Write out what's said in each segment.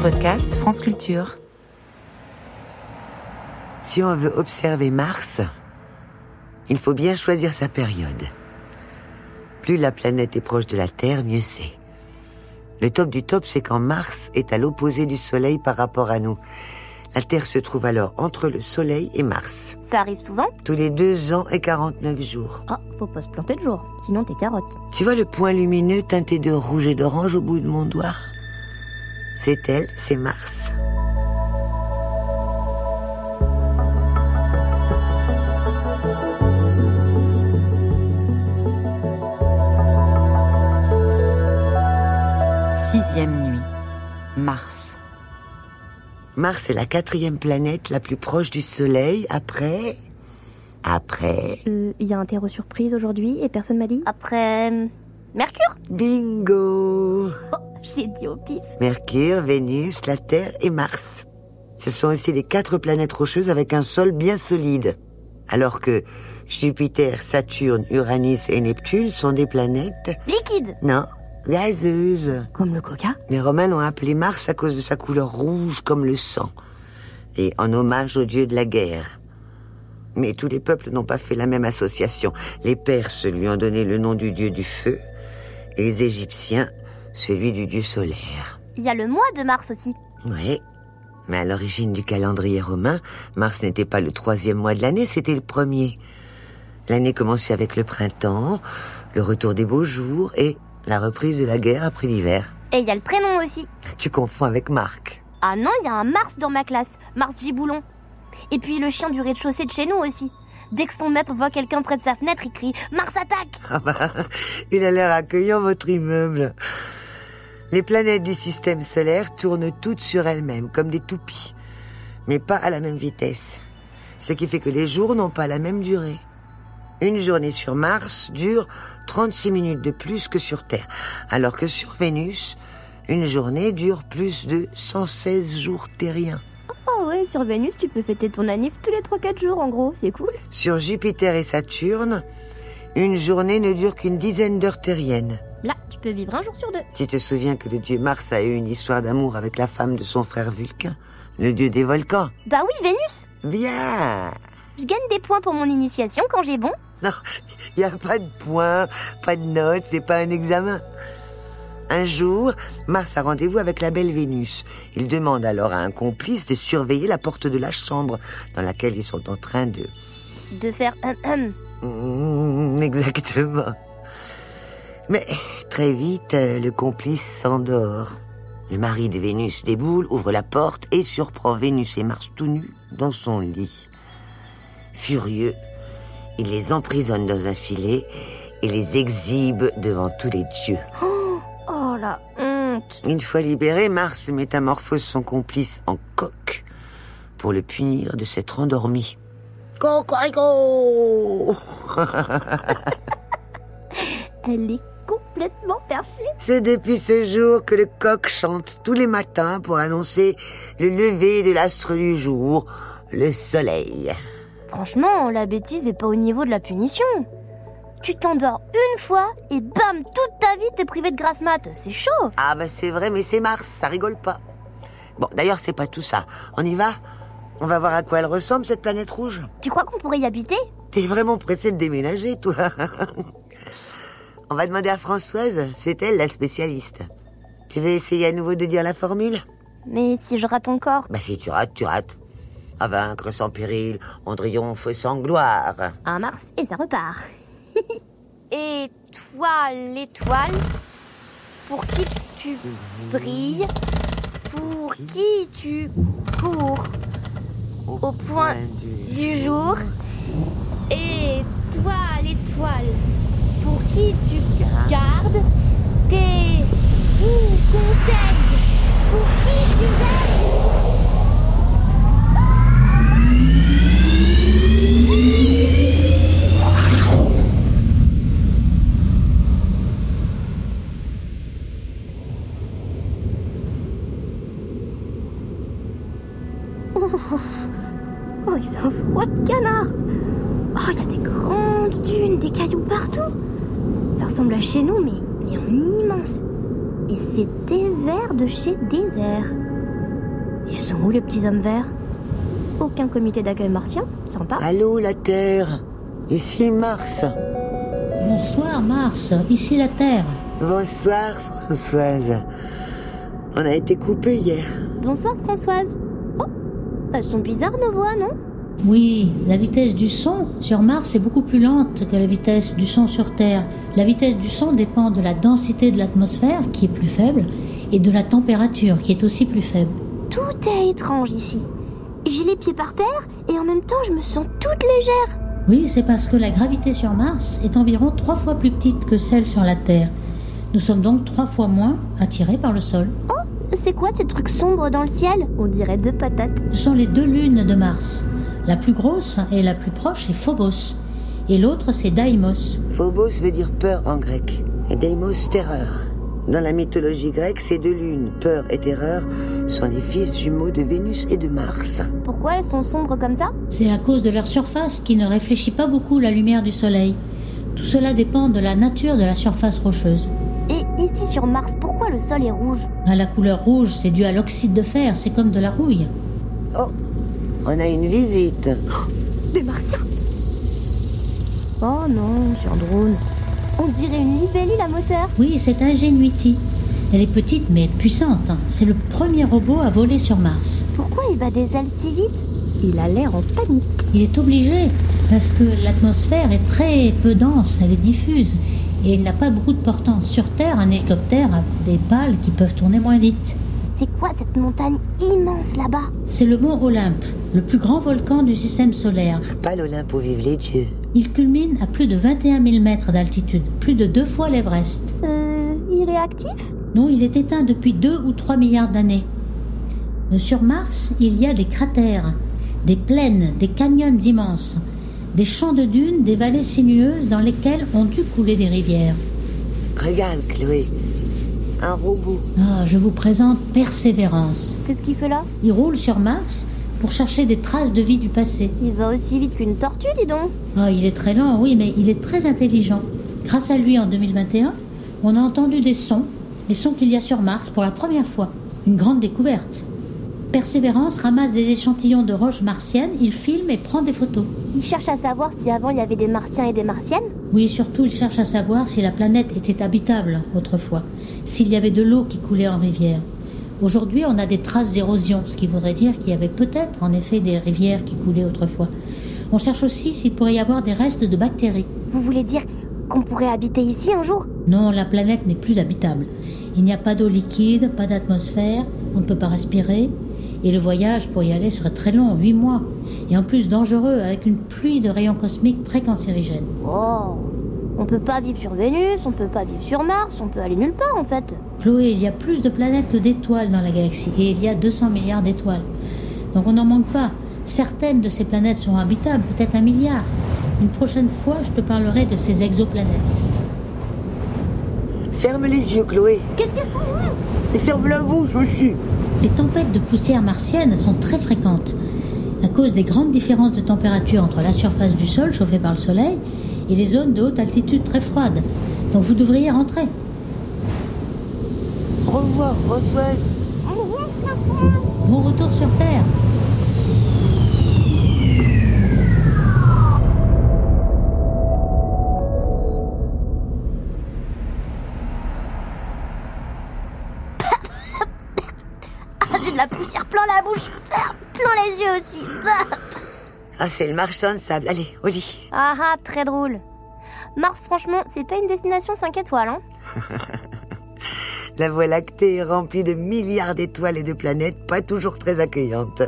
podcast France Culture. Si on veut observer Mars, il faut bien choisir sa période. Plus la planète est proche de la Terre, mieux c'est. Le top du top, c'est quand Mars est à l'opposé du Soleil par rapport à nous. La Terre se trouve alors entre le Soleil et Mars. Ça arrive souvent? Tous les deux ans et 49 jours. Ah, faut pas se planter de jour, sinon t'es carotte. Tu vois le point lumineux teinté de rouge et d'orange au bout de mon doigt? C'est elle, c'est Mars. Sixième nuit. Mars. Mars est la quatrième planète la plus proche du Soleil après... Après... Euh, y a un terreau surprise aujourd'hui et personne m'a dit Après. euh, Mercure Bingo Oh, j'ai dit au pif. Mercure, Vénus, la Terre et Mars. Ce sont aussi les quatre planètes rocheuses avec un sol bien solide. Alors que Jupiter, Saturne, Uranus et Neptune sont des planètes... Liquide Non, gazeuses. Comme le coca Les Romains l'ont appelé Mars à cause de sa couleur rouge comme le sang. Et en hommage au dieu de la guerre. Mais tous les peuples n'ont pas fait la même association. Les Perses lui ont donné le nom du dieu du feu et les Égyptiens celui du dieu solaire. Il y a le mois de mars aussi. Oui. Mais à l'origine du calendrier romain, Mars n'était pas le troisième mois de l'année, c'était le premier. L'année commençait avec le printemps, le retour des beaux jours et la reprise de la guerre après l'hiver. Et il y a le prénom aussi. Tu confonds avec Marc. Ah non, il y a un Mars dans ma classe, Mars Giboulon. Et puis le chien du rez-de-chaussée de chez nous aussi. Dès que son maître voit quelqu'un près de sa fenêtre, il crie Mars attaque Ah bah, il a l'air accueillant votre immeuble. Les planètes du système solaire tournent toutes sur elles-mêmes, comme des toupies, mais pas à la même vitesse. Ce qui fait que les jours n'ont pas la même durée. Une journée sur Mars dure 36 minutes de plus que sur Terre, alors que sur Vénus, une journée dure plus de 116 jours terriens. Oh ouais, sur Vénus, tu peux fêter ton anniv tous les 3-4 jours en gros, c'est cool. Sur Jupiter et Saturne, une journée ne dure qu'une dizaine d'heures terriennes. Tu peux vivre un jour sur deux. Tu te souviens que le dieu Mars a eu une histoire d'amour avec la femme de son frère Vulcain, le dieu des volcans Bah oui, Vénus Bien Je gagne des points pour mon initiation quand j'ai bon. Non, il n'y a pas de points, pas de notes, c'est pas un examen. Un jour, Mars a rendez-vous avec la belle Vénus. Il demande alors à un complice de surveiller la porte de la chambre dans laquelle ils sont en train de... De faire hum hum. Mmh, exactement. Mais très vite, euh, le complice s'endort. Le mari de Vénus déboule, ouvre la porte et surprend Vénus et Mars tout nus dans son lit. Furieux, il les emprisonne dans un filet et les exhibe devant tous les dieux. Oh la honte. Une fois libéré, Mars métamorphose son complice en coq pour le punir de s'être endormi. Cocorico Elle est complètement. C'est depuis ce jour que le coq chante tous les matins pour annoncer le lever de l'astre du jour, le soleil. Franchement, la bêtise est pas au niveau de la punition. Tu t'endors une fois et bam, toute ta vie t'es privé de grasse mat. C'est chaud. Ah bah c'est vrai, mais c'est Mars, ça rigole pas. Bon, d'ailleurs, c'est pas tout ça. On y va? On va voir à quoi elle ressemble, cette planète rouge Tu crois qu'on pourrait y habiter? T'es vraiment pressé de déménager, toi On va demander à Françoise, c'est elle la spécialiste. Tu veux essayer à nouveau de dire la formule? Mais si je rate encore Bah si tu rates, tu rates. À vaincre sans péril, on triomphe sans gloire. un Mars et ça repart. étoile, étoile, pour qui tu brilles, pour qui tu cours, au point du jour. Étoile, étoile, pour qui tu gardes tes doux conseils, pour qui tu veilles. Oh, il fait un froid de canard. Oh, il y a des dunes, des cailloux partout. Ça ressemble à chez nous, mais, mais en immense. Et c'est désert de chez désert. Ils sont où les petits hommes verts? Aucun comité d'accueil martien Sympa. Allô, la Terre Ici Mars. Bonsoir Mars, ici la Terre. Bonsoir, Françoise. On a été coupés hier. Bonsoir Françoise. Oh, elles sont bizarres nos voix, non? Oui, la vitesse du son sur Mars est beaucoup plus lente que la vitesse du son sur Terre. La vitesse du son dépend de la densité de l'atmosphère, qui est plus faible, et de la température, qui est aussi plus faible. Tout est étrange ici. J'ai les pieds par terre et en même temps je me sens toute légère. Oui, c'est parce que la gravité sur Mars est environ trois fois plus petite que celle sur la Terre. Nous sommes donc trois fois moins attirés par le sol. Oh, c'est quoi ces trucs sombres dans le ciel? On dirait deux patates. Ce sont les deux lunes de Mars. La plus grosse et la plus proche est Phobos, et l'autre c'est Deimos. Phobos veut dire peur en grec, et Deimos terreur. Dans la mythologie grecque, ces deux lunes, peur et terreur, sont les fils jumeaux de Vénus et de Mars. Pourquoi elles sont sombres comme ça? C'est à cause de leur surface qui ne réfléchit pas beaucoup la lumière du Soleil. Tout cela dépend de la nature de la surface rocheuse. Et ici sur Mars, pourquoi le sol est rouge? À la couleur rouge, c'est dû à l'oxyde de fer, c'est comme de la rouille. Oh, on a une visite. Des martiens Oh non, c'est un drone. On dirait une libellule à moteur. Oui, c'est Ingenuity. Elle est petite mais puissante. C'est le premier robot à voler sur Mars. Pourquoi il bat des ailes si vite? Il a l'air en panique. Il est obligé parce que l'atmosphère est très peu dense, elle est diffuse et il n'a pas beaucoup de portance. Sur Terre, un hélicoptère a des pales qui peuvent tourner moins vite. C'est quoi cette montagne immense là-bas C'est le mont Olympe, le plus grand volcan du système solaire. Pas l'Olympe où vivent les dieux. Il culmine à plus de 21 000 mètres d'altitude, plus de deux fois l'Everest. Euh, il est actif Non, il est éteint depuis 2 ou 3 milliards d'années. Euh, Sur Mars, il y a des cratères, des plaines, des canyons immenses, des champs de dunes, des vallées sinueuses dans lesquelles ont dû couler des rivières. Regarde, Chloé. Un robot. Ah, je vous présente Persévérance. Qu'est-ce qu'il fait là? Il roule sur Mars pour chercher des traces de vie du passé. Il va aussi vite qu'une tortue, dis donc. Ah, il est très lent, oui, mais il est très intelligent. Grâce à lui, en 2021, on a entendu des sons, les sons qu'il y a sur Mars pour la première fois. Une grande découverte. Persévérance ramasse des échantillons de roches martiennes, il filme et prend des photos. Il cherche à savoir si avant il y avait des martiens et des martiennes? Oui, surtout, il cherche à savoir si la planète était habitable autrefois, s'il y avait de l'eau qui coulait en rivière. Aujourd'hui, on a des traces d'érosion, ce qui voudrait dire qu'il y avait peut-être en effet des rivières qui coulaient autrefois. On cherche aussi s'il pourrait y avoir des restes de bactéries. Vous voulez dire qu'on pourrait habiter ici un jour? Non, la planète n'est plus habitable. Il n'y a pas d'eau liquide, pas d'atmosphère, on ne peut pas respirer. Et le voyage pour y aller serait très long, huit mois. Et en plus dangereux, avec une pluie de rayons cosmiques très cancérigènes. Oh On peut pas vivre sur Vénus, on peut pas vivre sur Mars, on peut aller nulle part en fait. Chloé, il y a plus de planètes que d'étoiles dans la galaxie. Et il y a 200 milliards d'étoiles. Donc on n'en manque pas. Certaines de ces planètes sont habitables, peut-être un milliard. Une prochaine fois, je te parlerai de ces exoplanètes. Ferme les yeux, Chloé. Qu'est-ce qu'il faut Et ferme la bouche aussi. Les tempêtes de poussière martienne sont très fréquentes à cause des grandes différences de température entre la surface du sol chauffée par le soleil et les zones de haute altitude très froides. Donc vous devriez rentrer. Au revoir, Françoise. Bon retour sur Terre. Bouche, Ah, plein les yeux aussi. Ah. Ah, c'est le marchand de sable. Allez, au lit. Ah ah, très drôle. Mars, franchement, c'est pas une destination 5 étoiles, hein La Voie lactée est remplie de milliards d'étoiles et de planètes, pas toujours très accueillantes.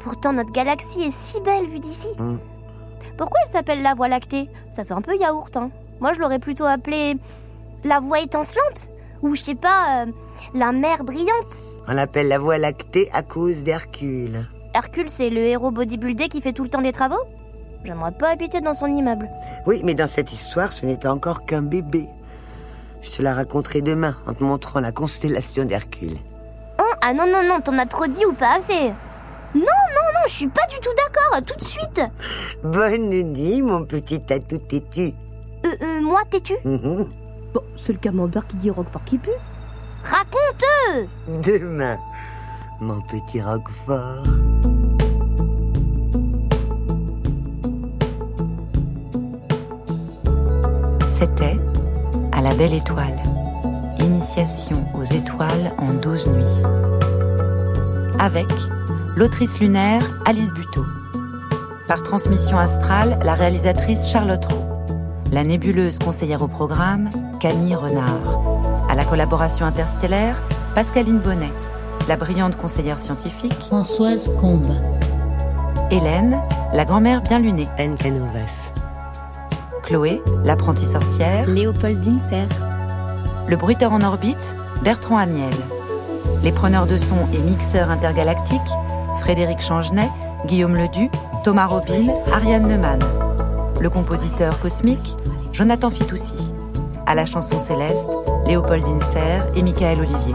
Pourtant, notre galaxie est si belle vue d'ici. Hmm. Pourquoi elle s'appelle la Voie lactée? Ça fait un peu yaourt, hein. Moi, je l'aurais plutôt appelée la Voie étincelante. Ou, je sais pas, euh, la mer brillante. On l'appelle la Voie lactée à cause d'Hercule. Hercule, c'est le héros bodybuildé qui fait tout le temps des travaux? J'aimerais pas habiter dans son immeuble. Oui, mais dans cette histoire, ce n'était encore qu'un bébé. Je te la raconterai demain en te montrant la constellation d'Hercule. Hein? Ah non, non, non, t'en as trop dit ou pas assez? Non, non, non, je suis pas du tout d'accord, tout de suite Bonne nuit, mon petit tatou têtu. Euh, euh, moi, t'es-tu Mhm. Bon, c'est le camembert qui dit Roquefort qui pue. Raconte Demain. mon petit Roquefort. C'était À la belle étoile. Initiation aux étoiles en 12 nuits. Avec l'autrice lunaire Alice Buteau. Par transmission astrale, la réalisatrice Charlotte Roux. La nébuleuse conseillère au programme, Camille Renard. À la collaboration interstellaire, Pascaline Bonnet. La brillante conseillère scientifique, Françoise Combe. Hélène, la grand-mère bien lunée. Anne Canovas. Chloé, l'apprentie sorcière. Léopoldine Serre. Le bruiteur en orbite, Bertrand Amiel. Les preneurs de son et mixeurs intergalactiques, Frédéric Changenet, Guillaume Ledu, Thomas Robin, Ariane Neumann. Le compositeur cosmique, Jonathan Fitoussi. À la chanson céleste, Léopoldine Serre et Michael Olivier.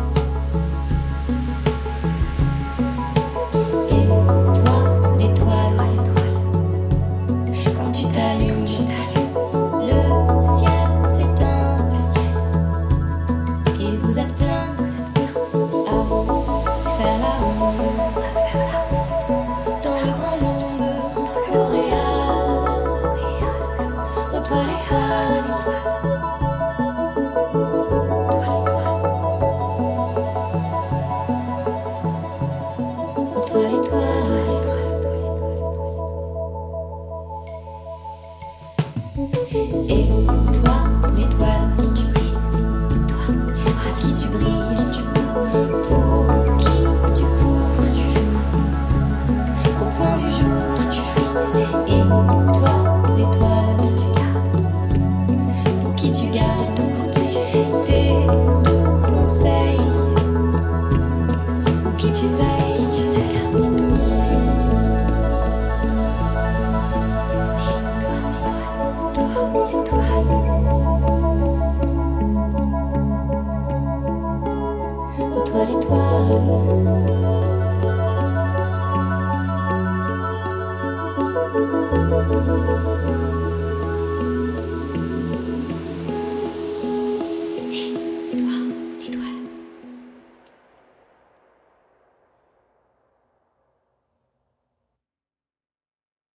étoile, étoile.